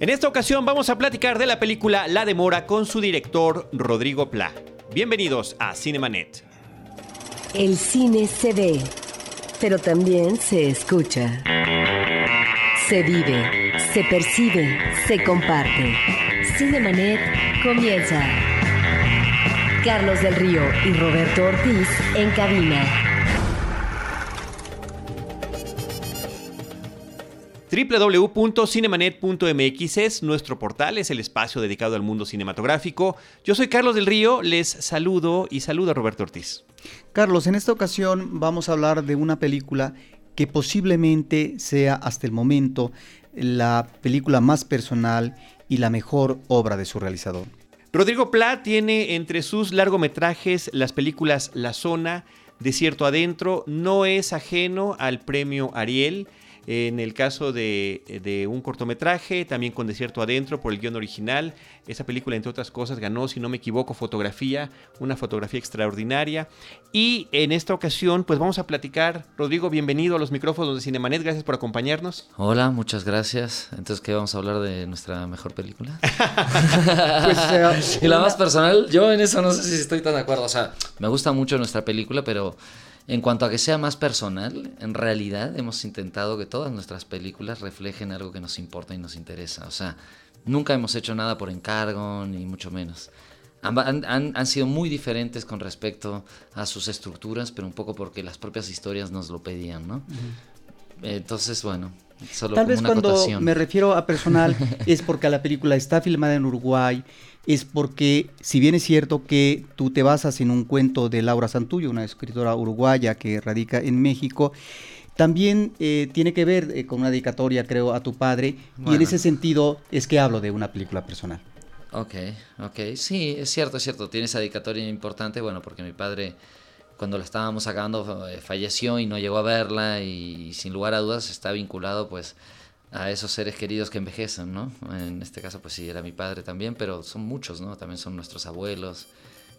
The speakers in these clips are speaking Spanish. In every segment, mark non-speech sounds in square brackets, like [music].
En esta ocasión vamos a platicar de la película La Demora con su director Rodrigo Pla. Bienvenidos a Cinemanet. El cine se ve, pero también se escucha. Se vive, se percibe, se comparte. Cinemanet comienza. Carlos del Río y Roberto Ortiz en cabina. www.cinemanet.mx es nuestro portal, es el espacio dedicado al mundo cinematográfico. Yo soy Carlos del Río, les saludo y saludo a Roberto Ortiz. Carlos, en esta ocasión vamos a hablar de una película que posiblemente sea hasta el momento la película más personal y la mejor obra de su realizador. Rodrigo Pla tiene entre sus largometrajes las películas La Zona, Desierto Adentro, no es ajeno al premio Ariel en el caso de, un cortometraje, también con Desierto Adentro por el guion original. Esa película, entre otras cosas, ganó, si no me equivoco, fotografía, una fotografía extraordinaria. Y en esta ocasión, pues vamos a platicar. Rodrigo, bienvenido a los micrófonos de Cinemanet, gracias por acompañarnos. Hola, muchas gracias. Entonces, ¿qué vamos a hablar de nuestra mejor película? [laughs] pues, eh, y [laughs] la más personal, yo en eso no sé si estoy tan de acuerdo. O sea, me gusta mucho nuestra película, pero en cuanto a que sea más personal, en realidad hemos intentado que todas nuestras películas reflejen algo que nos importa y nos interesa. O sea, nunca hemos hecho nada por encargo, ni mucho menos. Han, sido muy diferentes con respecto a sus estructuras, pero un poco porque las propias historias nos lo pedían, ¿no? Entonces, bueno, solo Tal vez una cuando me refiero a personal [laughs] es porque la película está filmada en Uruguay, es porque, si bien es cierto que tú te basas en un cuento de Laura Santullo, una escritora uruguaya que radica en México, también eh, tiene que ver eh, con una dedicatoria, creo, a tu padre, y en ese sentido es que hablo de una película personal. Ok, ok, sí, es cierto, es cierto, tiene esa dedicatoria importante, bueno, porque mi padre cuando la estábamos sacando eh, falleció y no llegó a verla y, y sin lugar a dudas está vinculado pues a esos seres queridos que envejecen, ¿no? En este caso, pues sí, era mi padre también, pero son muchos, ¿no? También son nuestros abuelos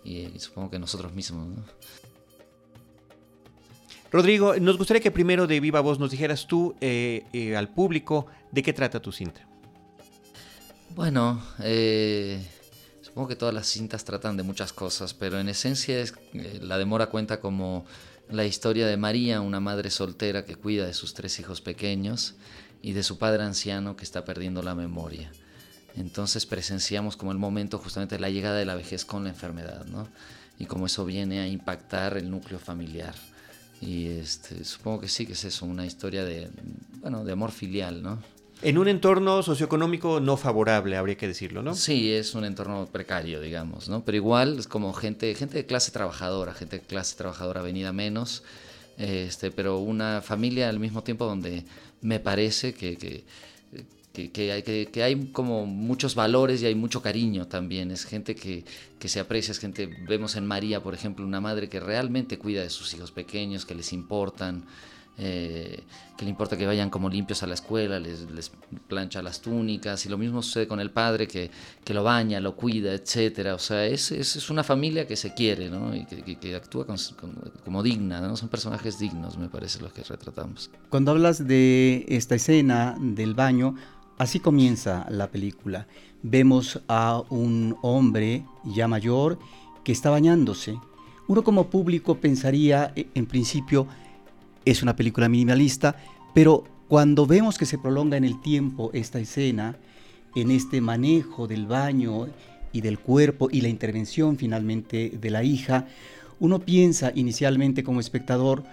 y, supongo que nosotros mismos, ¿no? Rodrigo, nos gustaría que primero de viva voz nos dijeras tú eh, eh, al público de qué trata tu cinta. Bueno, eh, supongo que todas las cintas tratan de muchas cosas, pero en esencia es, la demora cuenta como la historia de María, una madre soltera que cuida de sus tres hijos pequeños y de su padre anciano que está perdiendo la memoria. Entonces presenciamos como el momento justamente de la llegada de la vejez con la enfermedad, ¿no? Y cómo eso viene a impactar el núcleo familiar. Y este, supongo que sí que es eso, una historia de, bueno, de amor filial, ¿no? En un entorno socioeconómico no favorable, habría que decirlo, ¿no? Sí, es un entorno precario, digamos, ¿no? Pero igual es como gente, gente de clase trabajadora, gente de clase trabajadora venida menos, este, pero una familia al mismo tiempo donde me parece que, que, hay, que, hay como muchos valores y hay mucho cariño también. Es gente que, se aprecia, es gente, vemos en María, por ejemplo, una madre que realmente cuida de sus hijos pequeños, que les importan. Eh, que le importa que vayan como limpios a la escuela, les, plancha las túnicas, y lo mismo sucede con el padre que, que lo baña, lo cuida, etcétera. O sea, es, es, una familia que se quiere, ¿no? Y que, actúa como digna, ¿no? Son personajes dignos, me parece, los que retratamos. Cuando hablas de esta escena del baño, así comienza la película. Vemos a un hombre ya mayor que está bañándose. Uno como público pensaría, en principio, es una película minimalista, pero cuando vemos que se prolonga en el tiempo esta escena, en este manejo del baño y del cuerpo y la intervención finalmente de la hija, uno piensa inicialmente como espectador,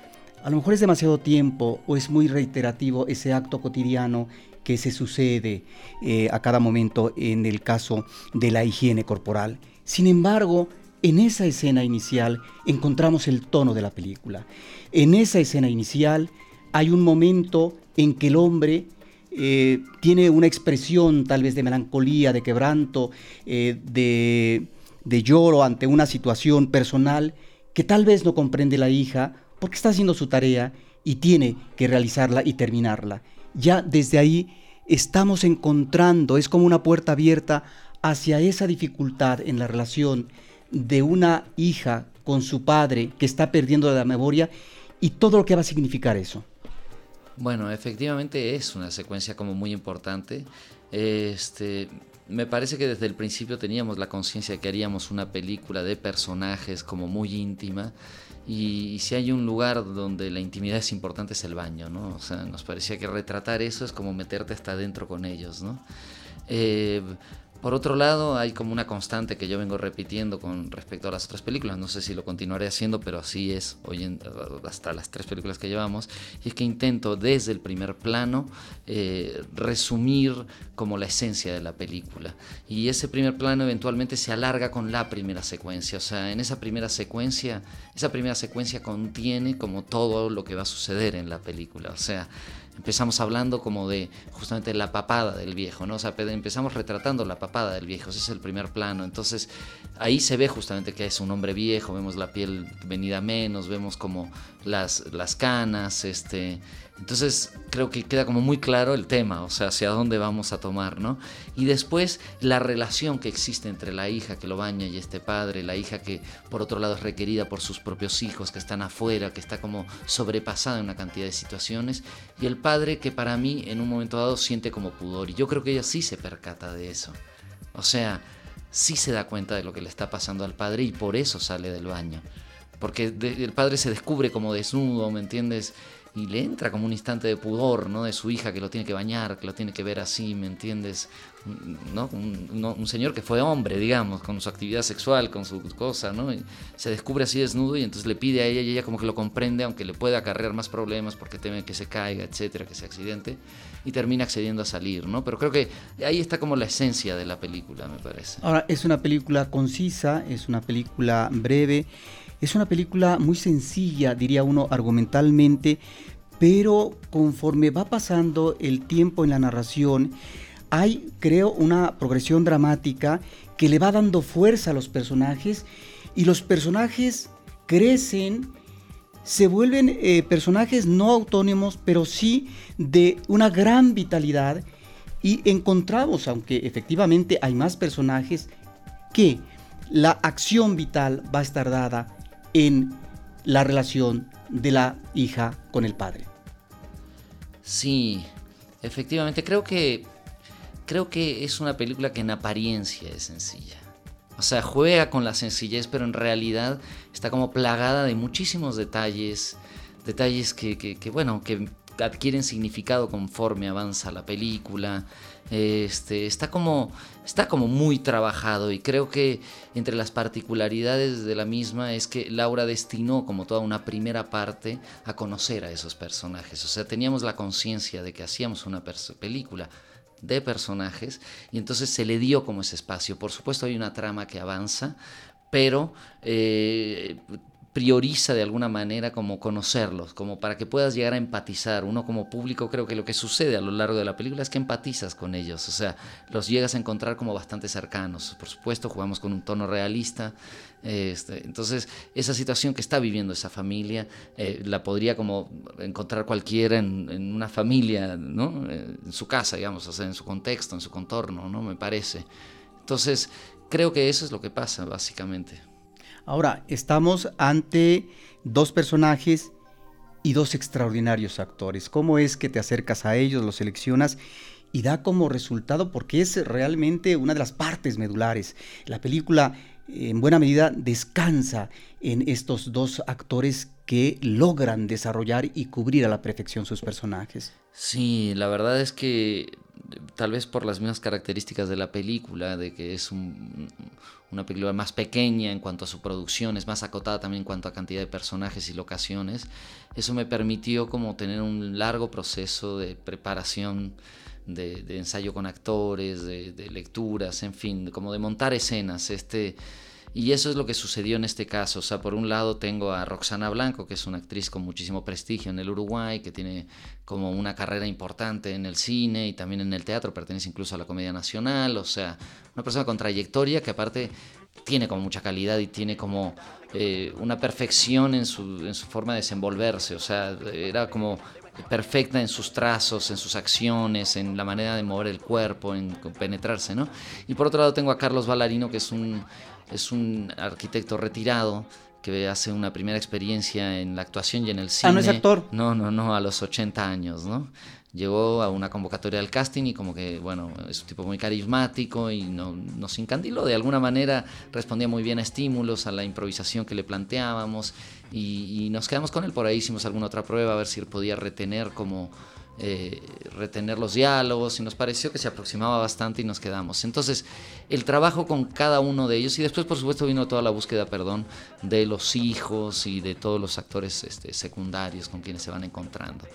a lo mejor es demasiado tiempo o es muy reiterativo ese acto cotidiano que se sucede eh, a cada momento en el caso de la higiene corporal. Sin embargo, en esa escena inicial encontramos el tono de la película. En esa escena inicial hay un momento en que el hombre eh, tiene una expresión tal vez de melancolía, de quebranto, eh, de, de lloro ante una situación personal que tal vez no comprende la hija porque está haciendo su tarea y tiene que realizarla y terminarla. Ya desde ahí estamos encontrando, es como una puerta abierta hacia esa dificultad en la relación de una hija con su padre que está perdiendo la memoria y todo lo que va a significar eso. Bueno, efectivamente es una secuencia como muy importante. Este, me parece que desde el principio teníamos la conciencia de que haríamos una película de personajes como muy íntima. Y, si hay un lugar donde la intimidad es importante es el baño, ¿no? O sea, nos parecía que retratar eso es como meterte hasta adentro con ellos, ¿no? Eh, por otro lado, hay como una constante que yo vengo repitiendo con respecto a las otras películas, no sé si lo continuaré haciendo, pero así es hoy en, hasta las tres películas que llevamos, y es que intento desde el primer plano eh, resumir como la esencia de la película. Y ese primer plano eventualmente se alarga con la primera secuencia, o sea, en esa primera secuencia, esa primera secuencia contiene como todo lo que va a suceder en la película, o sea, empezamos hablando como de justamente la papada del viejo, ¿no? O sea, empezamos retratando la papada del viejo, ese es el primer plano. Entonces, ahí se ve justamente que es un hombre viejo, vemos la piel venida menos, vemos como las, las canas, este, entonces creo que queda como muy claro el tema, o sea, hacia dónde vamos a tomar, ¿no? Y después la relación que existe entre la hija que lo baña y este padre, la hija que por otro lado es requerida por sus propios hijos, que están afuera, que está como sobrepasada en una cantidad de situaciones, y el padre que para mí en un momento dado siente como pudor, y yo creo que ella sí se percata de eso. O sea, sí se da cuenta de lo que le está pasando al padre y por eso sale del baño. Porque el padre se descubre como desnudo, ¿me entiendes? Y le entra como un instante de pudor, ¿no? De su hija que lo tiene que bañar, que lo tiene que ver así, ¿me entiendes? ¿No? Un, señor que fue hombre, digamos, con su actividad sexual, con su cosa, ¿no? se descubre así desnudo y entonces le pide a ella y ella como que lo comprende, aunque le puede acarrear más problemas porque teme que se caiga, etcétera, que se accidente, y termina accediendo a salir, ¿no? Pero creo que ahí está como la esencia de la película, me parece. Ahora, es una película concisa, es una película breve es una película muy sencilla, diría uno, argumentalmente, pero conforme va pasando el tiempo en la narración, hay, creo, una progresión dramática que le va dando fuerza a los personajes y los personajes crecen, se vuelven eh, personajes no autónomos, pero sí de una gran vitalidad y encontramos, aunque efectivamente hay más personajes, que la acción vital va a estar dada en la relación de la hija con el padre. Sí, efectivamente, creo que creo que es una película que en apariencia es sencilla. O sea, juega con la sencillez, pero en realidad está como plagada de muchísimos detalles, detalles que, que bueno, que adquieren significado conforme avanza la película. Este, está, como, está como muy trabajado y creo que entre las particularidades de la misma es que Laura destinó como toda una primera parte a conocer a esos personajes. O sea, teníamos la conciencia de que hacíamos una película de personajes y entonces se le dio como ese espacio. Por supuesto hay una trama que avanza, pero eh, prioriza de alguna manera como conocerlos, como para que puedas llegar a empatizar. Uno como público creo que lo que sucede a lo largo de la película es que empatizas con ellos, o sea, los llegas a encontrar como bastante cercanos. Por supuesto, jugamos con un tono realista. Este, entonces, esa situación que está viviendo esa familia eh, la podría como encontrar cualquiera en, una familia, ¿no? En su casa, digamos, o sea, en su contexto, en su contorno, ¿no? Me parece. Entonces, creo que eso es lo que pasa, básicamente. Ahora, estamos ante dos personajes y dos extraordinarios actores. ¿Cómo es que te acercas a ellos, los seleccionas y da como resultado, porque es realmente una de las partes medulares? La película en buena medida descansa en estos dos actores que logran desarrollar y cubrir a la perfección sus personajes. Sí, la verdad es que tal vez por las mismas características de la película, de que es una película más pequeña en cuanto a su producción, es más acotada también en cuanto a cantidad de personajes y locaciones, eso me permitió como tener un largo proceso de preparación, de, ensayo con actores, de, de, lecturas, en fin, como de montar escenas. Este, y eso es lo que sucedió en este caso. O sea, por un lado tengo a Roxana Blanco, que es una actriz con muchísimo prestigio en el Uruguay, que tiene como una carrera importante en el cine y también en el teatro, pertenece incluso a la Comedia Nacional. O sea, una persona con trayectoria que aparte tiene como mucha calidad y tiene como eh, una perfección en su, en su forma de desenvolverse. O sea, era como perfecta en sus trazos, en sus acciones, en la manera de mover el cuerpo, en penetrarse, ¿no? Y por otro lado tengo a Carlos Ballarino, que es un es un arquitecto retirado que hace una primera experiencia en la actuación y en el cine. Ah, no es actor. No, no, no, a los 80 años, ¿no? Llegó a una convocatoria del casting y como que, bueno, es un tipo muy carismático y no, nos encandiló. De alguna manera respondía muy bien a estímulos, a la improvisación que le planteábamos y, nos quedamos con él. Por ahí hicimos alguna otra prueba a ver si él podía retener como eh, retener los diálogos y nos pareció que se aproximaba bastante y nos quedamos. Entonces, el trabajo con cada uno de ellos y después, por supuesto, vino toda la búsqueda, perdón, de los hijos y de todos los actores este, secundarios con quienes se van encontrando.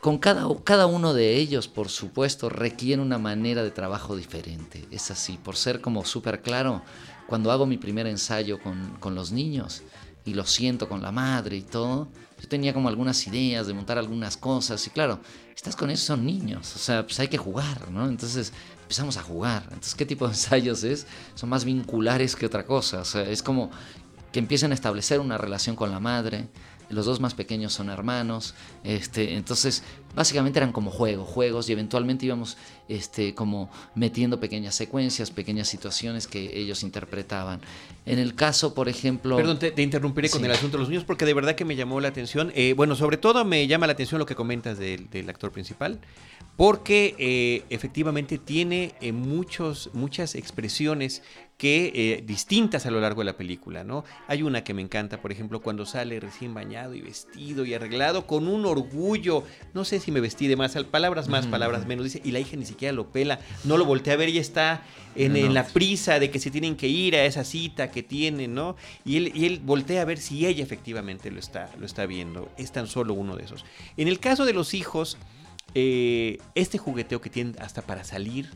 Con cada, cada uno de ellos, por supuesto, requiere una manera de trabajo diferente. Es así, por ser como súper claro, cuando hago mi primer ensayo con, con los niños y lo siento con la madre y todo, yo tenía como algunas ideas de montar algunas cosas y claro, estás con esos son niños, o sea, pues hay que jugar, ¿no? Entonces empezamos a jugar. Entonces, ¿qué tipo de [laughs] ensayos es? Son más vinculares que otra cosa, o sea, es como que empiecen a establecer una relación con la madre, los dos más pequeños son hermanos, este, entonces básicamente eran como juegos, juegos y eventualmente íbamos este, como metiendo pequeñas secuencias, pequeñas situaciones que ellos interpretaban. En el caso, por ejemplo... Perdón, te, interrumpiré con el asunto de los niños porque de verdad que me llamó la atención. Eh, bueno, sobre todo me llama la atención lo que comentas del, actor principal porque eh, efectivamente tiene eh, muchos, muchas expresiones que eh, distintas a lo largo de la película, ¿no? Hay una que me encanta, por ejemplo, cuando sale recién bañado y vestido y arreglado con un orgullo, no sé si me vestí de más, palabras más, palabras menos, dice, y la hija ni siquiera lo pela, no lo voltea a ver, y está en, la prisa de que se tienen que ir a esa cita que tienen, ¿no? Y él, y él voltea a ver si ella efectivamente lo está, lo está viendo, es tan solo uno de esos. En el caso de los hijos, eh, este jugueteo que tienen hasta para salir,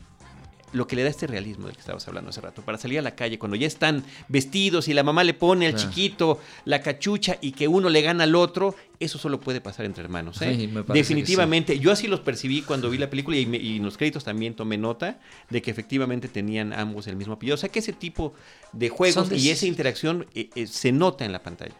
lo que le da este realismo del que estabas hablando hace rato, para salir a la calle, cuando ya están vestidos y la mamá le pone al chiquito la cachucha y que uno le gana al otro, eso solo puede pasar entre hermanos. ¿eh? Definitivamente, yo así los percibí cuando vi la película y, en los créditos también tomé nota de que efectivamente tenían ambos el mismo apellido. O sea que ese tipo de juegos y esa interacción eh, eh, se nota en la pantalla.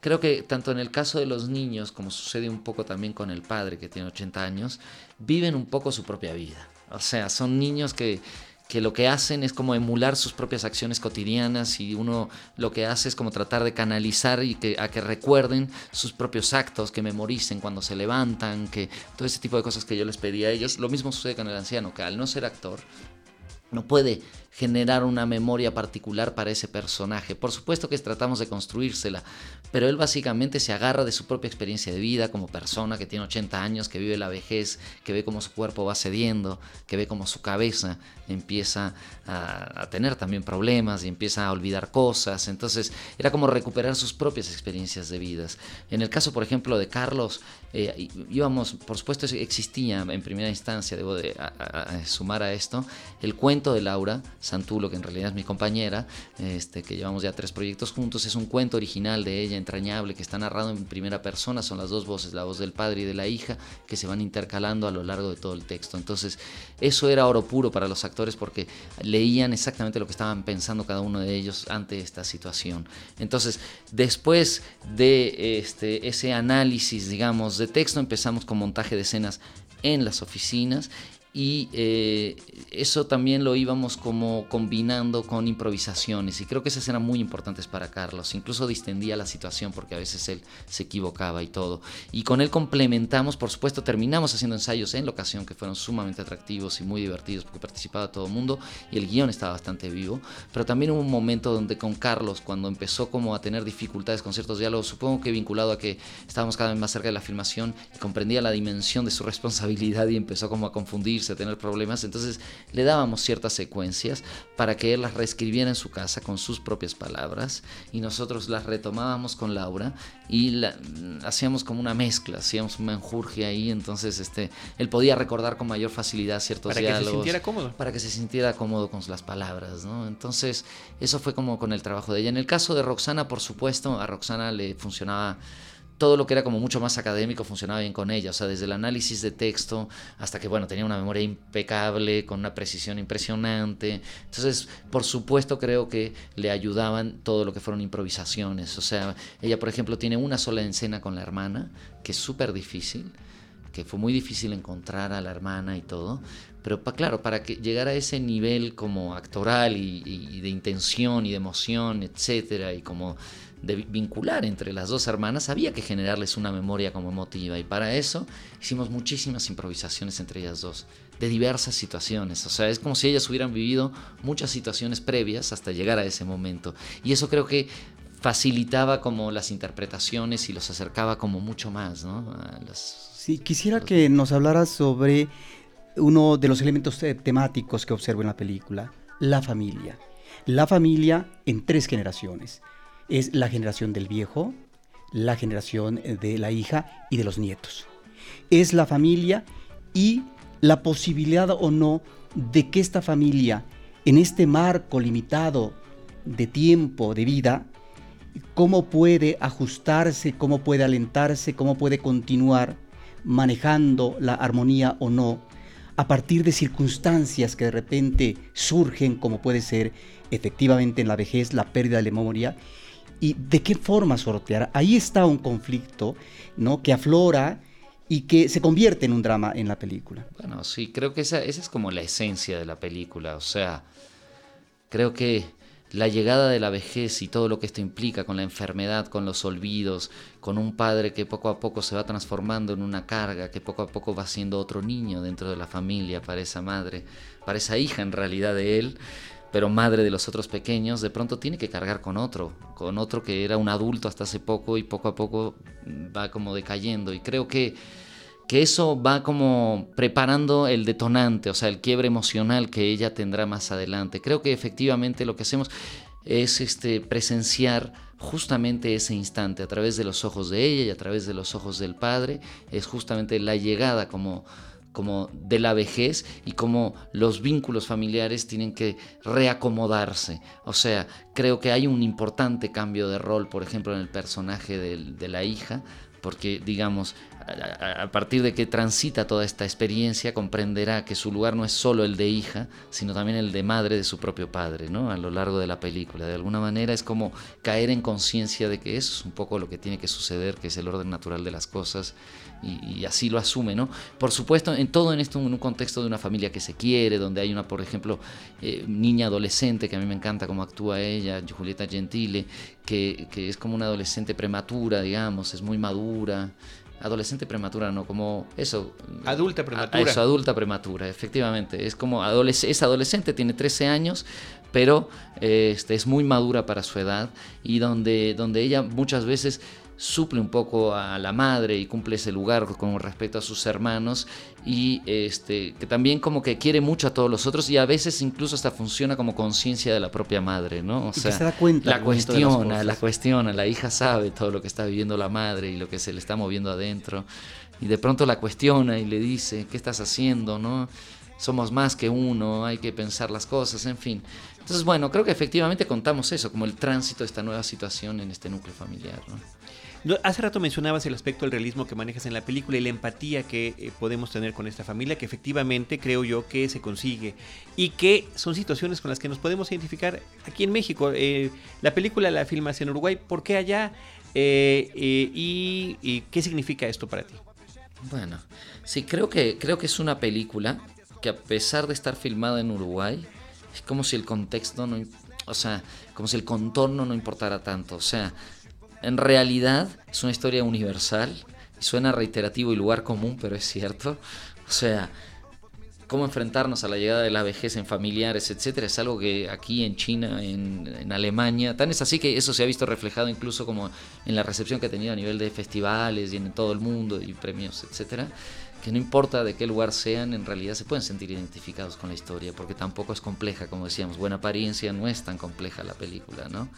Creo que tanto en el caso de los niños, como sucede un poco también con el padre que tiene 80 años, viven un poco su propia vida. O sea, son niños que, que lo que hacen es como emular sus propias acciones cotidianas y uno lo que hace es como tratar de canalizar y que, a que recuerden sus propios actos, que memoricen cuando se levantan, que todo ese tipo de cosas que yo les pedí a ellos. Lo mismo sucede con el anciano, que al no ser actor, no puede generar una memoria particular para ese personaje. Por supuesto que tratamos de construírsela, pero él básicamente se agarra de su propia experiencia de vida como persona que tiene 80 años, que vive la vejez, que ve cómo su cuerpo va cediendo, que ve cómo su cabeza empieza a, tener también problemas y empieza a olvidar cosas. Entonces era como recuperar sus propias experiencias de vidas. En el caso, por ejemplo, de Carlos, eh, íbamos, por supuesto existía en primera instancia, debo de sumar a esto, el cuento de Laura Santulo, que en realidad es mi compañera, este, que llevamos ya tres proyectos juntos. Es un cuento original de ella, entrañable, que está narrado en primera persona. Son las dos voces, la voz del padre y de la hija, que se van intercalando a lo largo de todo el texto. Entonces, eso era oro puro para los actores porque leían exactamente lo que estaban pensando cada uno de ellos ante esta situación. Entonces, después de este, ese análisis, digamos, de texto, empezamos con montaje de escenas en las oficinas y eh, eso también lo íbamos como combinando con improvisaciones y creo que esas eran muy importantes para Carlos, incluso distendía la situación porque a veces él se equivocaba y todo. Y con él complementamos, por supuesto, terminamos haciendo ensayos en locación que fueron sumamente atractivos y muy divertidos porque participaba todo el mundo y el guion estaba bastante vivo, pero también hubo un momento donde con Carlos, cuando empezó como a tener dificultades con ciertos diálogos, supongo que vinculado a que estábamos cada vez más cerca de la filmación y comprendía la dimensión de su [laughs] responsabilidad y empezó como a confundirse a tener problemas, entonces le dábamos ciertas secuencias para que él las reescribiera en su casa con sus propias palabras y nosotros las retomábamos con Laura y la, hacíamos como una mezcla, hacíamos una enjurgia ahí, entonces este, él podía recordar con mayor facilidad ciertos para diálogos. Para que se sintiera cómodo. Para que se sintiera cómodo con las palabras, ¿no? Entonces eso fue como con el trabajo de ella. En el caso de Roxana, por supuesto, a Roxana le funcionaba todo lo que era como mucho más académico funcionaba bien con ella, o sea, desde el análisis de texto hasta que, bueno, tenía una memoria impecable, con una precisión impresionante. Entonces, por supuesto, creo que le ayudaban todo lo que fueron improvisaciones. O sea, ella, por ejemplo, tiene una sola escena con la hermana, que es súper difícil, que fue muy difícil encontrar a la hermana y todo, pero claro, para que llegar a ese nivel como actoral y, y, de intención y de emoción, etcétera, y como de vincular entre las dos hermanas, había que generarles una memoria como emotiva. Y para eso hicimos muchísimas improvisaciones entre ellas dos, de diversas situaciones. O sea, es como si ellas hubieran vivido muchas situaciones previas hasta llegar a ese momento. Y eso creo que facilitaba como las interpretaciones y los acercaba como mucho más, ¿no? sí, quisiera que nos hablaras sobre uno de los elementos temáticos que observo en la película, la familia. La familia en tres generaciones. Es la generación del viejo, la generación de la hija y de los nietos. Es la familia y la posibilidad o no de que esta familia, en este marco limitado de tiempo, de vida, cómo puede ajustarse, cómo puede alentarse, cómo puede continuar manejando la armonía o no a partir de circunstancias que de repente surgen, como puede ser efectivamente en la vejez la pérdida de la memoria, y de qué forma sortear. Ahí está un conflicto ¿no? que aflora y que se convierte en un drama en la película. Bueno, sí, creo que esa, esa es como la esencia de la película, o sea, creo que la llegada de la vejez y todo lo que esto implica con la enfermedad, con los olvidos, con un padre que poco a poco se va transformando en una carga, que poco a poco va siendo otro niño dentro de la familia para esa madre, para esa hija en realidad de él, pero madre de los otros pequeños, de pronto tiene que cargar con otro, con otro que era un adulto hasta hace poco y poco a poco va como decayendo. Y creo que que eso va como preparando el detonante, o sea, el quiebre emocional que ella tendrá más adelante. Creo que efectivamente lo que hacemos es este, presenciar justamente ese instante a través de los ojos de ella y a través de los ojos del padre, es justamente la llegada como como de la vejez y como los vínculos familiares tienen que reacomodarse. O sea, creo que hay un importante cambio de rol, por ejemplo, en el personaje de, la hija, porque digamos, a partir de que transita toda esta experiencia, comprenderá que su lugar no es solo el de hija, sino también el de madre de su propio padre, ¿no? A lo largo de la película. De alguna manera es como caer en conciencia de que eso es un poco lo que tiene que suceder, que es el orden natural de las cosas, y, así lo asume, ¿no? Por supuesto, en todo en esto, en un contexto de una familia que se quiere, donde hay una, por ejemplo, eh, niña adolescente, que a mí me encanta cómo actúa ella, Julieta Gentile, que, que es como una adolescente prematura, digamos, es muy madura, adolescente prematura, no, como eso. Adulta prematura. eso, adulta prematura, efectivamente. Es como es adolescente, tiene 13 años, pero este, es muy madura para su edad y donde, donde ella muchas veces suple un poco a la madre y cumple ese lugar con respecto a sus hermanos y este que también como que quiere mucho a todos los otros y a veces incluso hasta funciona como conciencia de la propia madre, ¿no? O sea, se da cuenta la cuestiona, la cuestiona, la hija sabe todo lo que está viviendo la madre y lo que se le está moviendo adentro y de pronto la cuestiona y le dice, ¿qué estás haciendo, no? Somos más que uno, hay que pensar las cosas, en fin. Entonces, bueno, creo que efectivamente contamos eso, como el tránsito de esta nueva situación en este núcleo familiar, ¿no? Hace rato mencionabas el aspecto del realismo que manejas en la película y la empatía que eh, podemos tener con esta familia, que efectivamente creo yo que se consigue y que son situaciones con las que nos podemos identificar aquí en México. Eh, la película la filmas en Uruguay, ¿por qué allá? Eh, y, qué significa esto para ti? Bueno, sí, creo que, creo que es una película que a pesar de estar filmada en Uruguay, es como si el contexto no, o sea, como si el contorno no importara tanto. O sea, en realidad es una historia universal, suena reiterativo y lugar común, pero es cierto. O sea, cómo enfrentarnos a la llegada de la vejez en familiares, etcétera, es algo que aquí en China, en, Alemania, tan es así que eso se ha visto reflejado incluso como en la recepción que ha tenido a nivel de festivales y en todo el mundo y premios, etcétera, que no importa de qué lugar sean, en realidad se pueden sentir identificados con la historia, porque tampoco es compleja, como decíamos, buena apariencia no es tan compleja la película, ¿no?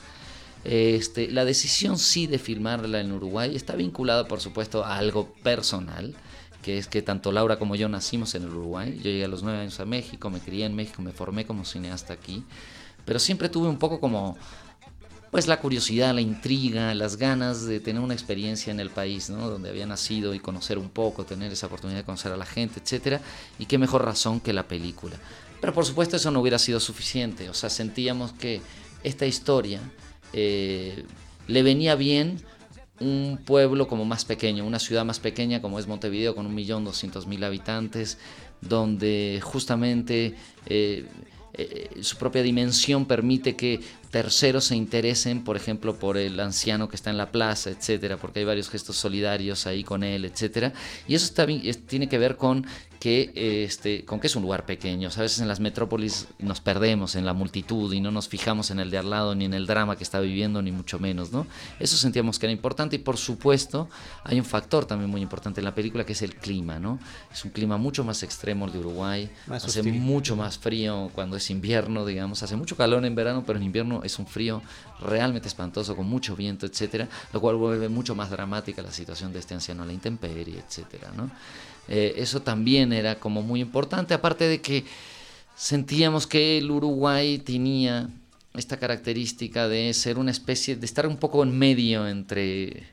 Este, la decisión sí de filmarla en Uruguay está vinculada, por supuesto, a algo personal, que es que tanto Laura como yo nacimos en Uruguay. Yo llegué a los nueve años a México, me crié en México, me formé como cineasta aquí, pero siempre tuve un poco como pues la curiosidad, la intriga, las ganas de tener una experiencia en el país, ¿no? Donde había nacido y conocer un poco, tener esa oportunidad de conocer a la gente, etcétera, y qué mejor razón que la película. Pero por supuesto eso no hubiera sido suficiente, o sea, sentíamos que esta historia eh, le venía bien un pueblo como más pequeño, una ciudad más pequeña como es Montevideo con 1.200.000 habitantes, donde justamente eh, eh, su propia dimensión permite que terceros se interesen, por ejemplo, por el anciano que está en la plaza, etcétera, porque hay varios gestos solidarios ahí con él, etcétera. Y eso también tiene que ver con que, este, con que es un lugar pequeño. a veces en las metrópolis nos perdemos en la multitud y no nos fijamos en el de al lado ni en el drama que está viviendo, ni mucho menos, ¿no? Eso sentíamos que era importante y por supuesto hay un factor también muy importante en la película que es el clima, ¿no? Es un clima mucho más extremo el de Uruguay, hace mucho más frío cuando es invierno, digamos, hace mucho calor en verano, pero en invierno es un frío realmente espantoso con mucho viento, etcétera, lo cual vuelve mucho más dramática la situación de este anciano a la intemperie, etcétera, ¿no? Eh, eso también era como muy importante, aparte de que sentíamos que el Uruguay tenía esta característica de ser una especie, de estar un poco en medio entre,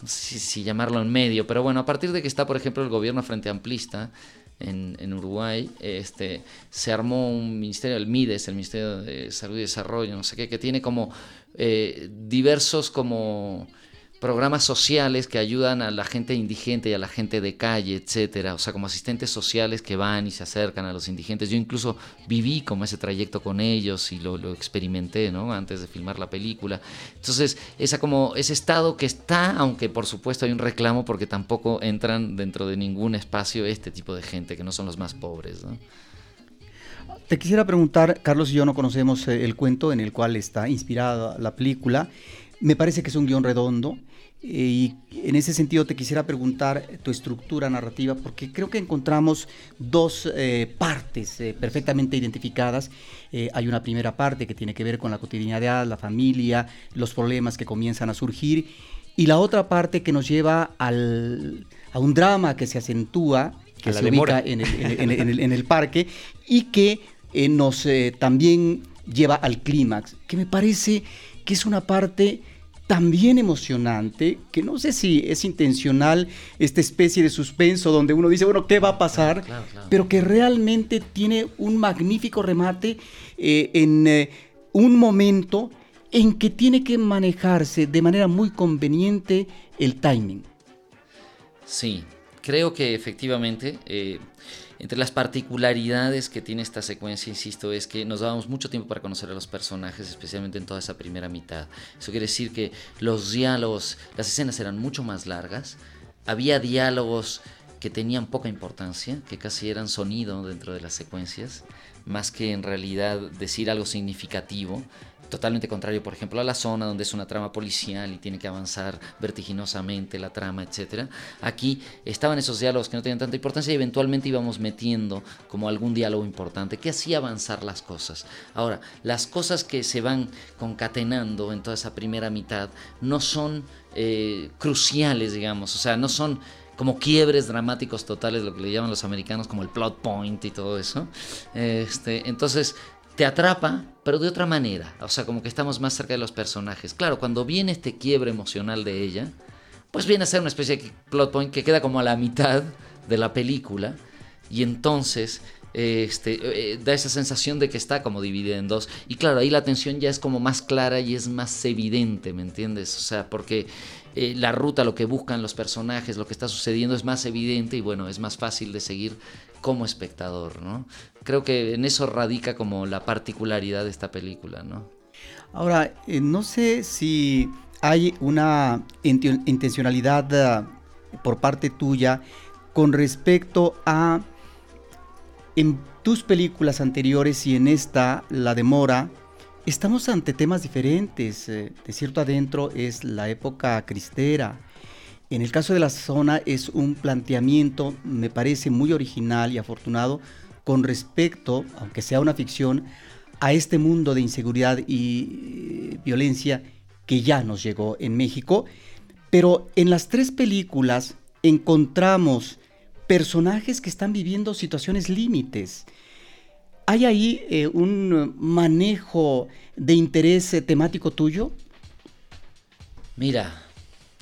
no sé si, llamarlo en medio, pero bueno, a partir de que está, por ejemplo, el gobierno frente amplista en, Uruguay, este, se armó un ministerio, el MIDES, el Ministerio de Salud y Desarrollo, no sé qué, que tiene como eh, diversos como programas sociales que ayudan a la gente indigente y a la gente de calle, etcétera, o sea, como asistentes sociales que van y se acercan a los indigentes. Yo incluso viví como ese trayecto con ellos y lo, experimenté, ¿no? Antes de filmar la película. Entonces, esa como ese estado que está, aunque por supuesto hay un reclamo porque tampoco entran dentro de ningún espacio este tipo de gente que no son los más pobres, Te quisiera preguntar, Carlos y yo no conocemos eh, el cuento en el cual está inspirada la película. Me parece que es un guion redondo y en ese sentido te quisiera preguntar tu estructura narrativa, porque creo que encontramos dos eh, partes eh, perfectamente identificadas. Eh, hay una primera parte que tiene que ver con la cotidianidad, la familia, los problemas que comienzan a surgir, y la otra parte que nos lleva al, a un drama que se acentúa, que se ubica en el, en el, parque, y que nos también lleva al clímax, que me parece que es una parte también emocionante, que no sé si es intencional esta especie de suspenso donde uno dice, bueno, ¿qué va a pasar? Pero que realmente tiene un magnífico remate eh, en eh, un momento en que tiene que manejarse de manera muy conveniente el timing. Sí, creo que efectivamente... Eh, entre las particularidades que tiene esta secuencia, insisto, es que nos dábamos mucho tiempo para conocer a los personajes, especialmente en toda esa primera mitad. Eso quiere decir que los diálogos, las escenas eran mucho más largas, había diálogos que tenían poca importancia, que casi eran sonido dentro de las secuencias, más que en realidad decir algo significativo totalmente contrario, por ejemplo, a la zona donde es una trama policial y tiene que avanzar vertiginosamente la trama, etc. Aquí estaban esos diálogos que no tenían tanta importancia y eventualmente íbamos metiendo como algún diálogo importante que hacía avanzar las cosas. Ahora, las cosas que se van concatenando en toda esa primera mitad no son eh, cruciales, digamos, o sea, no son como quiebres dramáticos totales, lo que le llaman los americanos como el plot point y todo eso. Este, entonces, te atrapa, pero de otra manera. O sea, como que estamos más cerca de los personajes. Claro, cuando viene este quiebre emocional de ella, pues viene a ser una especie de plot point que queda como a la mitad de la película. Y entonces este, eh, da esa sensación de que está como dividida en dos. Y claro, ahí la tensión ya es como más clara y es más evidente, ¿me entiendes? O sea, porque eh, la ruta, lo que buscan los personajes, lo que está sucediendo es más evidente y bueno, es más fácil de seguir como espectador, ¿no? Creo que en eso radica como la particularidad de esta película, ¿no? Ahora, eh, no sé si hay una intencionalidad uh, por parte tuya con respecto a en tus películas anteriores y en esta, La Demora, estamos ante temas diferentes. Eh, de cierto adentro es la época cristera, en el caso de la zona es un planteamiento, me parece muy original y afortunado con respecto, aunque sea una ficción, a este mundo de inseguridad y eh, violencia que ya nos llegó en México. Pero en las tres películas encontramos personajes que están viviendo situaciones límites. ¿Hay ahí eh, un manejo de interés eh, temático tuyo? Mira,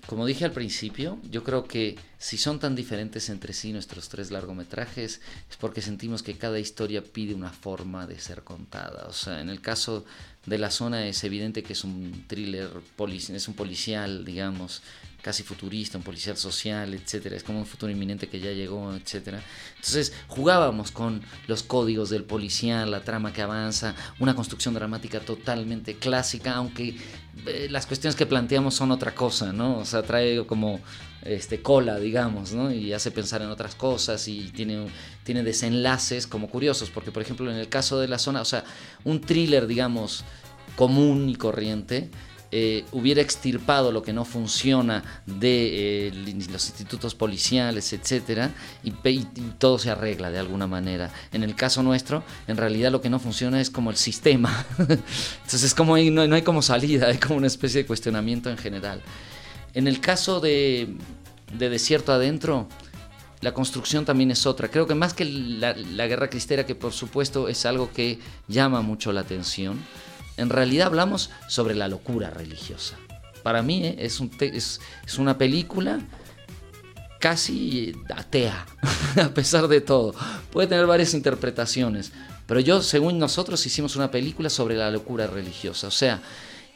como dije al principio, yo creo que si son tan diferentes entre sí nuestros tres largometrajes, es porque sentimos que cada historia pide una forma de ser contada. O sea, en el caso de la zona es evidente que es un thriller, es un policial, digamos, casi futurista, un policial social, etcétera. Es como un futuro inminente que ya llegó, etcétera. Entonces jugábamos con los códigos del policial, la trama que avanza, una construcción dramática totalmente clásica, aunque eh, las cuestiones que planteamos son otra cosa, ¿no? O sea, trae como este, cola, digamos, ¿no? Y hace pensar en otras cosas y tiene, tiene desenlaces como curiosos, porque por ejemplo en el caso de la zona, o sea, un thriller, digamos, común y corriente, eh, hubiera extirpado lo que no funciona de eh, los institutos policiales, etcétera, y, todo se arregla de alguna manera. En el caso nuestro, en realidad lo que no funciona es como el sistema. [laughs] Entonces es como no, no hay como salida, hay como una especie de cuestionamiento en general. En el caso de, Desierto Adentro, la construcción también es otra. Creo que más que la, guerra cristera, que por supuesto es algo que llama mucho la atención, en realidad hablamos sobre la locura religiosa. Para mí eh, es, un es, una película casi atea, [laughs] a pesar de todo. Puede tener varias interpretaciones, pero yo, según nosotros, hicimos una película sobre la locura religiosa. O sea,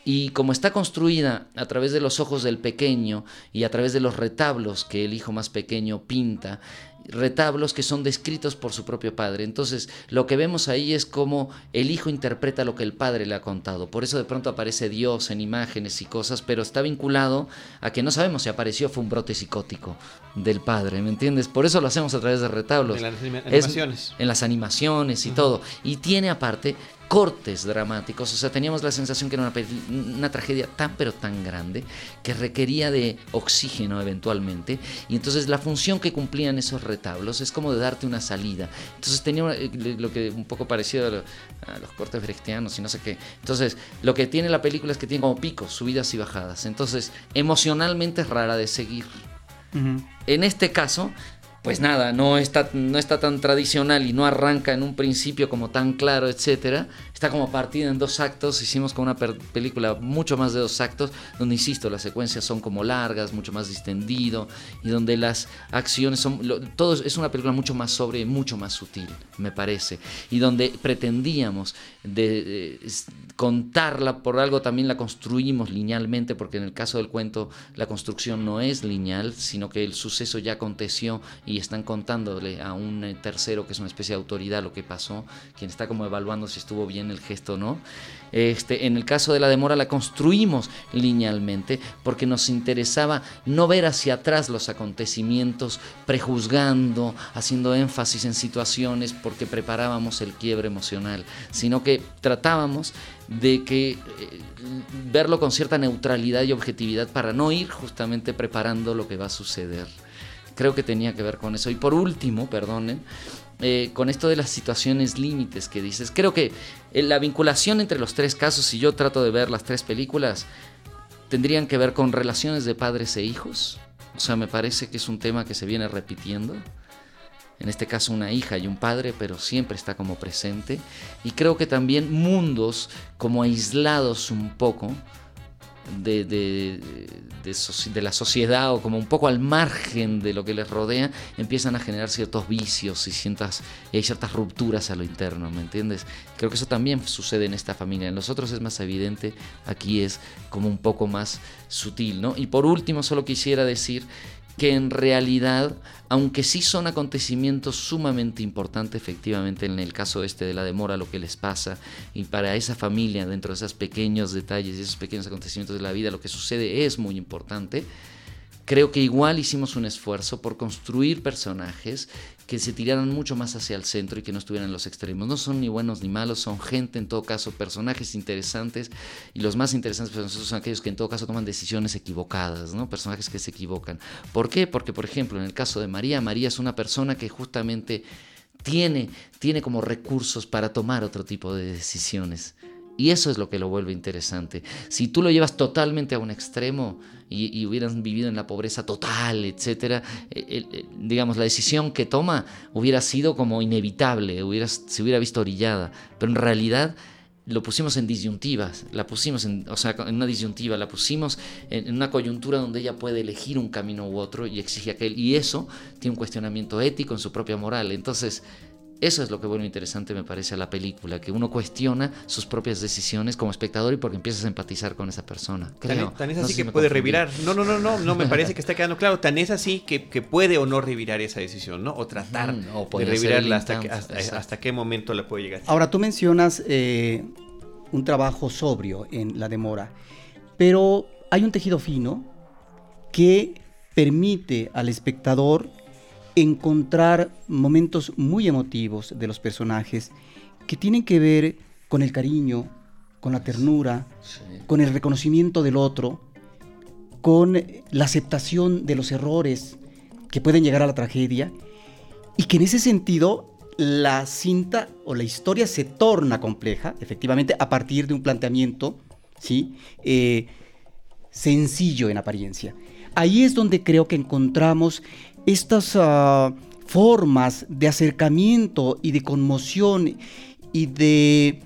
y como está construida a través de los ojos del pequeño y a través de los retablos que el hijo más pequeño pinta, retablos que son descritos por su propio padre. Entonces, lo que vemos ahí es cómo el hijo interpreta lo que el padre le ha contado. Por eso de pronto aparece Dios en imágenes y cosas, pero está vinculado a que no sabemos si apareció fue un brote psicótico del padre, ¿me entiendes? Por eso lo hacemos a través de retablos. En las animaciones. en las animaciones y todo. Y tiene aparte cortes dramáticos, o sea, teníamos la sensación que era una, tragedia tan pero tan grande que requería de oxígeno eventualmente, y entonces la función que cumplían esos retablos es como de darte una salida. Entonces tenía eh, lo que un poco parecido a, los cortes brechtianos y no sé qué. Entonces, lo que tiene la película es que tiene como picos, subidas y bajadas. Entonces, emocionalmente es rara de seguir. En este caso, pues nada, no está, no está tan tradicional y no arranca en un principio como tan claro, etcétera. Está como partida en dos actos. Hicimos como una película mucho más de dos actos, donde insisto, las secuencias son como largas, mucho más distendido y donde las acciones son. todo es una película mucho más sobre, mucho más sutil, me parece. Y donde pretendíamos de, contarla por algo también la construimos linealmente, porque en el caso del cuento la construcción no es lineal, sino que el suceso ya aconteció y están contándole a un eh, tercero que es una especie de autoridad lo que pasó, quien está como evaluando si estuvo bien el gesto no. Este, en el caso de la demora la construimos linealmente porque nos interesaba no ver hacia atrás los acontecimientos, prejuzgando, haciendo énfasis en situaciones porque preparábamos el quiebre emocional, sino que tratábamos de que eh, verlo con cierta neutralidad y objetividad para no ir justamente preparando lo que va a suceder. Creo que tenía que ver con eso. Y por último, perdonen, eh, con esto de las situaciones límites que dices, creo que eh, la vinculación entre los tres casos, si yo trato de ver las tres películas, tendrían que ver con relaciones de padres e hijos. O sea, me parece que es un tema que se viene repitiendo. En este caso una hija y un padre, pero siempre está como presente. Y creo que también mundos como aislados un poco de, de, de, la sociedad o como un poco al margen de lo que les rodea, empiezan a generar ciertos vicios y, ciertas, hay ciertas rupturas a lo interno, ¿me entiendes? Creo que eso también sucede en esta familia. En los otros es más evidente, aquí es como un poco más sutil, ¿no? Y por último, solo quisiera decir que en realidad, aunque sí son acontecimientos sumamente importantes, efectivamente en el caso este de la demora, lo que les pasa, y para esa familia, dentro de esos pequeños detalles y esos pequeños acontecimientos de la vida, lo que sucede es muy importante, creo que igual hicimos un esfuerzo por construir personajes que se tiraran mucho más hacia el centro y que no estuvieran en los extremos. No son ni buenos ni malos, son gente, en todo caso, personajes interesantes y los más interesantes son aquellos que en todo caso toman decisiones equivocadas, ¿no? Personajes que se equivocan. ¿Por qué? Porque, por ejemplo, en el caso de María, María es una persona que justamente tiene, tiene como recursos para tomar otro tipo de decisiones. Y eso es lo que lo vuelve interesante. Si tú lo llevas totalmente a un extremo y, hubieran vivido en la pobreza total, etcétera, eh, digamos, la decisión que toma hubiera sido como inevitable, hubiera, se hubiera visto orillada. Pero en realidad lo pusimos en disyuntivas, la pusimos en, o sea, en una disyuntiva, la pusimos en, en, una coyuntura donde ella puede elegir un camino u otro y exige aquel, y eso tiene un cuestionamiento ético en su propia moral. Entonces, eso es lo que bueno interesante me parece a la película, que uno cuestiona sus propias decisiones como espectador y porque empiezas a empatizar con esa persona. Creo. Tan, es así que puede revirar. No, no, no, no, no me parece que está quedando claro. Tan es así que, puede o no revirar esa decisión, ¿no? O tratar de revirarla hasta, hasta, qué momento la puede llegar. Ahora tú mencionas eh, un trabajo sobrio en la demora, pero hay un tejido fino que permite al espectador encontrar momentos muy emotivos de los personajes que tienen que ver con el cariño, con la ternura, con el reconocimiento del otro, con la aceptación de los errores que pueden llegar a la tragedia y que en ese sentido la cinta o la historia se torna compleja, efectivamente, a partir de un planteamiento ¿sí? Eh, sencillo en apariencia. Ahí es donde creo que encontramos estas ah, formas de acercamiento y de conmoción y de,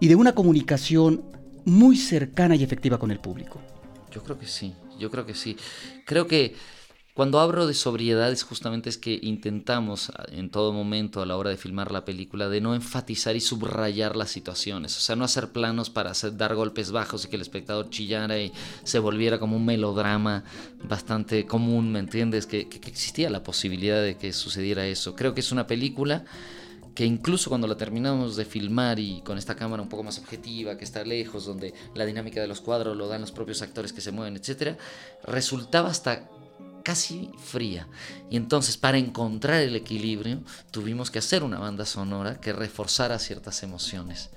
y de una comunicación muy cercana y efectiva con el público. Yo creo que sí, yo creo que sí. Creo que cuando hablo de sobriedad justamente es que intentamos en todo momento a la hora de filmar la película de no enfatizar y subrayar las situaciones, o sea, no hacer planos para dar golpes bajos y que el espectador chillara y se volviera como un melodrama bastante común, ¿me entiendes? Que, que existía la posibilidad de que sucediera eso. Creo que es una película que incluso cuando la terminamos de filmar y con esta cámara un poco más objetiva, que está lejos, donde la dinámica de los cuadros lo dan los propios actores que se mueven, etcétera, resultaba hasta casi fría. Y entonces para encontrar el equilibrio tuvimos que hacer una banda sonora que reforzara ciertas emociones.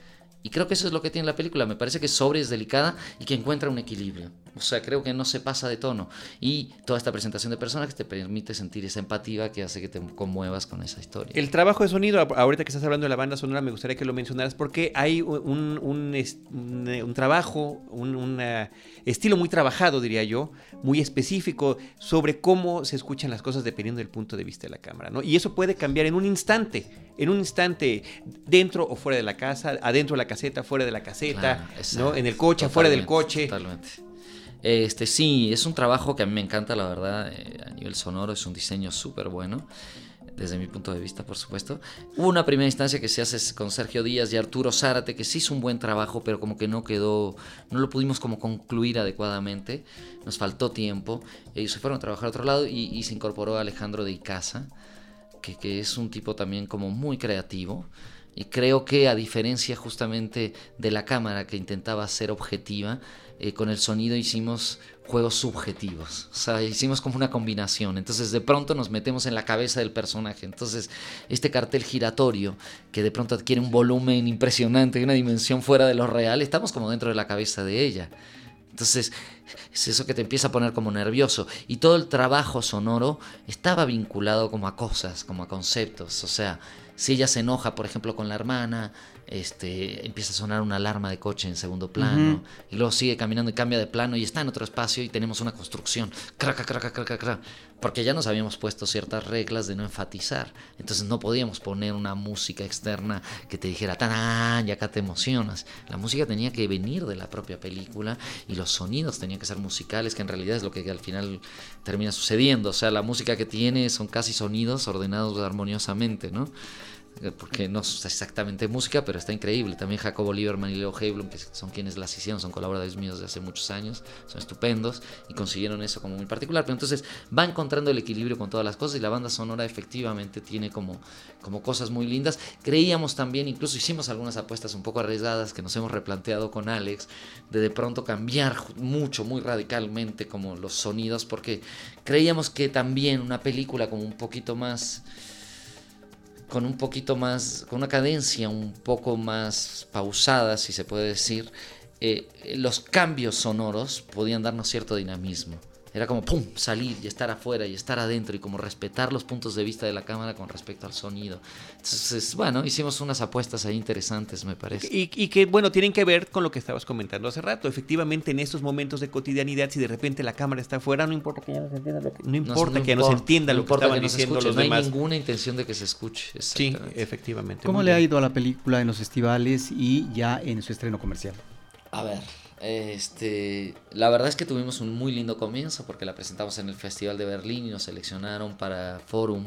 Y creo que eso es lo que tiene la película. Me parece que sobre, es delicada y que encuentra un equilibrio. O sea, creo que no se pasa de tono. Y toda esta presentación de personajes te permite sentir esa empatía que hace que te conmuevas con esa historia. El trabajo de sonido, ahorita que estás hablando de la banda sonora, me gustaría que lo mencionaras porque hay un, un, trabajo, un estilo muy trabajado, diría yo, muy específico sobre cómo se escuchan las cosas dependiendo del punto de vista de la cámara. ¿no? Y eso puede cambiar en un instante, en un instante, dentro o fuera de la casa, adentro de la caseta, fuera de la caseta, ¿no? en el coche, fuera del coche. Totalmente. Este, sí, es un trabajo que a mí me encanta, la verdad, eh, a nivel sonoro es un diseño súper bueno desde mi punto de vista, por supuesto. Hubo una primera instancia que se hace con Sergio Díaz y Arturo Zárate, que sí hizo un buen trabajo, pero como que no quedó, no lo pudimos como concluir adecuadamente, nos faltó tiempo, ellos se fueron a trabajar a otro lado y, se incorporó Alejandro de Icaza, que, que es un tipo también como muy creativo. Y creo que a diferencia justamente de la cámara que intentaba ser objetiva, eh, con el sonido hicimos juegos subjetivos, o sea, hicimos como una combinación, entonces de pronto nos metemos en la cabeza del personaje, entonces este cartel giratorio que de pronto adquiere un volumen impresionante y una dimensión fuera de lo real, estamos como dentro de la cabeza de ella. Entonces, es eso que te empieza a poner como nervioso. Y todo el trabajo sonoro estaba vinculado como a cosas, como a conceptos. O sea, si ella se enoja, por ejemplo, con la hermana, este, empieza a sonar una alarma de coche en segundo plano, y luego sigue caminando y cambia de plano y está en otro espacio y tenemos una construcción, craca, craca, craca, craca, porque ya nos habíamos puesto ciertas reglas de no enfatizar, entonces no podíamos poner una música externa que te dijera, tan, y acá te emocionas, la música tenía que venir de la propia película y los sonidos tenían que ser musicales, que en realidad es lo que al final termina sucediendo, o sea, la música que tiene son casi sonidos ordenados armoniosamente, ¿no? Eh, porque no es exactamente música, pero está increíble. También Jacobo Lieberman y Leo Heiblum, que son quienes las hicieron, son colaboradores míos de hace muchos años, son estupendos y consiguieron eso como muy particular. Pero entonces va encontrando el equilibrio con todas las cosas y la banda sonora efectivamente tiene como, como cosas muy lindas. Creíamos también, incluso hicimos algunas apuestas un poco arriesgadas que nos hemos replanteado con Alex, de de pronto cambiar mucho, muy radicalmente como los sonidos, porque creíamos que también una película como un poquito más con un poquito más, con una cadencia un poco más pausada, si se puede decir, eh, los cambios sonoros podían darnos cierto dinamismo. Era como, ¡pum!, salir y estar afuera y estar adentro y como respetar los puntos de vista de la cámara con respecto al sonido. Entonces, bueno, hicimos unas apuestas ahí interesantes, me parece. Y, y, que, bueno, tienen que ver con lo que estabas comentando hace rato. Efectivamente, en estos momentos de cotidianidad, si de repente la cámara está afuera, no importa que ya no se entienda lo que, no importa que ya no se entienda lo que estaban diciendo los no demás. No hay ninguna intención de que se escuche. Sí, efectivamente. ¿Cómo le ha ido a la película en los festivales y ya en su estreno comercial? A ver, este, la verdad es que tuvimos un muy lindo comienzo porque la presentamos en el Festival de Berlín y nos seleccionaron para Forum,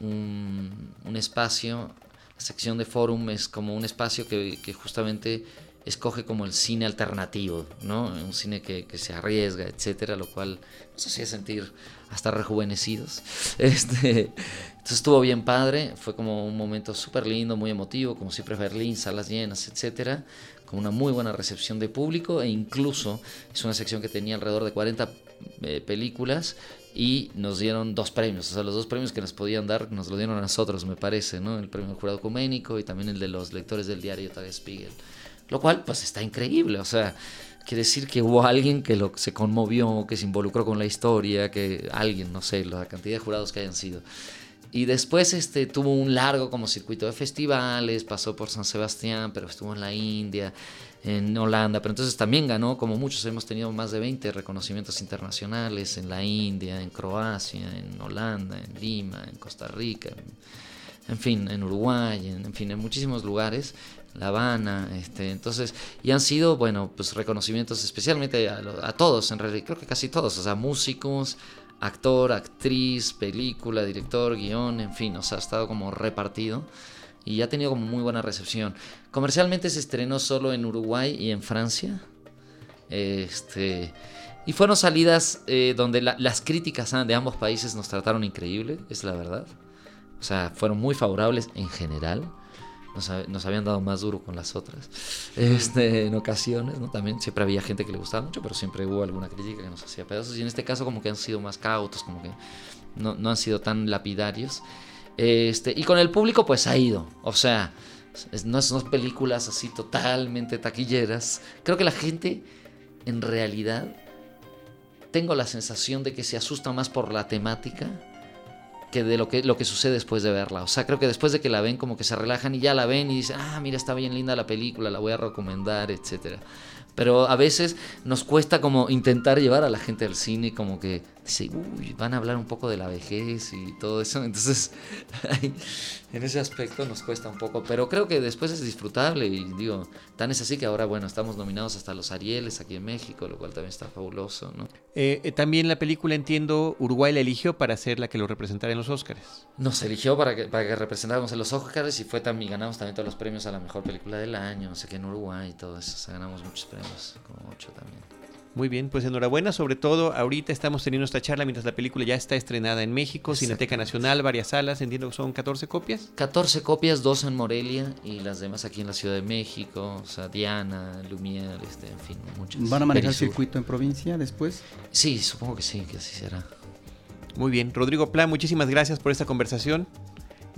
un, un espacio. La sección de Forum es como un espacio que, justamente escoge como el cine alternativo, ¿no? Un cine que, que, se arriesga, etcétera, lo cual nos hacía sentir hasta rejuvenecidos. [laughs] Este, entonces estuvo bien padre, fue como un momento súper lindo, muy emotivo, como siempre Berlín, salas llenas, etcétera con una muy buena recepción de público e incluso es una sección que tenía alrededor de 40 eh, películas y nos dieron dos premios, o sea, los dos premios que nos podían dar nos lo dieron a nosotros, me parece, ¿no? El premio del jurado ecuménico y también el de los lectores del diario Tagesspiegel. Lo cual, pues está increíble, o sea, quiere decir que hubo alguien que se conmovió, que se involucró con la historia, que alguien, no sé, la cantidad de jurados que hayan sido. Y después este, tuvo un largo como circuito de festivales, pasó por San Sebastián, pero estuvo en la India, en Holanda, pero entonces también ganó, como muchos, hemos tenido más de 20 reconocimientos internacionales en la India, en Croacia, en Holanda, en Lima, en Costa Rica, en, fin, en Uruguay, en, en, fin, en muchísimos lugares, La Habana, este, entonces, y han sido, bueno, pues reconocimientos especialmente a, a todos, en realidad, creo que casi todos, o sea, músicos, actor, actriz, película, director, guion, en fin, o sea, ha estado como repartido y ha tenido como muy buena recepción. Comercialmente se estrenó solo en Uruguay y en Francia. Este, y fueron salidas eh, donde la, las críticas de ambos países nos trataron increíble, es la verdad. O sea, fueron muy favorables en general nos, habían dado más duro con las otras este, en ocasiones, ¿no? También siempre había gente que le gustaba mucho, pero siempre hubo alguna crítica que nos hacía pedazos y en este caso como que han sido más cautos, como que no, no han sido tan lapidarios. Este, y con el público pues ha ido, o sea, no son películas así totalmente taquilleras. Creo que la gente en realidad tengo la sensación de que se asusta más por la temática que de lo que, lo que sucede después de verla. O sea, creo que después de que la ven, como que se relajan y ya la ven y dicen, ah, mira, está bien linda la película, la voy a recomendar, etcétera. Pero a veces nos cuesta como intentar llevar a la gente al cine, como que dice, uy, van a hablar un poco de la vejez y todo eso. [laughs] Entonces, en ese aspecto nos cuesta un poco. Pero creo que después es disfrutable y digo, tan es así que ahora, bueno, estamos nominados hasta los Arieles aquí en México, lo cual también está fabuloso, ¿no? Eh, también la película, entiendo, Uruguay la eligió para ser la que lo representara en los Oscars. Nos eligió para que, para que representáramos en los Oscars y fue también, ganamos también todos los premios a la mejor película del año, no sé qué, en Uruguay y todo eso. O sea, ganamos muchos premios, como ocho también. Muy bien, pues enhorabuena, sobre todo ahorita estamos teniendo esta charla mientras la película ya está estrenada en México, Cineteca Nacional, varias salas, entiendo que son 14 copias. 14 copias, dos en Morelia y las demás aquí en la Ciudad de México, o sea, Diana, Lumière, este, en fin, muchas. ¿Van a manejar Perisur. circuito en provincia después? Sí, supongo que sí, que así será. Muy bien, Rodrigo Plan, muchísimas gracias por esta conversación.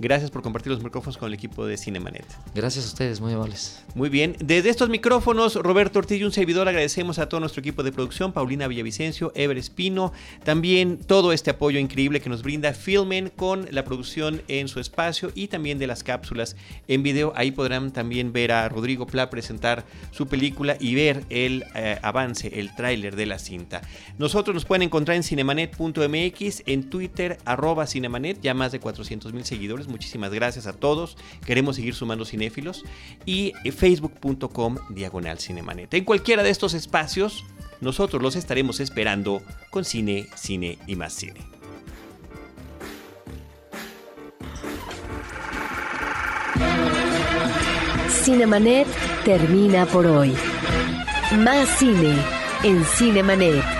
Gracias por compartir los micrófonos con el equipo de Cinemanet. Gracias a ustedes, muy amables. Muy bien. Desde estos micrófonos, Roberto Ortiz y un servidor, agradecemos a todo nuestro equipo de producción, Paulina Villavicencio, Ever Espino, también todo este apoyo increíble que nos brinda Filmen con la producción en su espacio y también de las cápsulas en video. Ahí podrán también ver a Rodrigo Pla presentar su película y ver el eh, avance, el tráiler de la cinta. Nosotros nos pueden encontrar en cinemanet.mx, en Twitter, arroba cinemanet, ya más de 400 mil seguidores muchísimas gracias a todos. Queremos seguir sumando cinéfilos. Y facebook.com diagonal cinemanet. En cualquiera de estos espacios, nosotros los estaremos esperando con cine, cine y más cine. Cinemanet termina por hoy. Más cine en Cinemanet.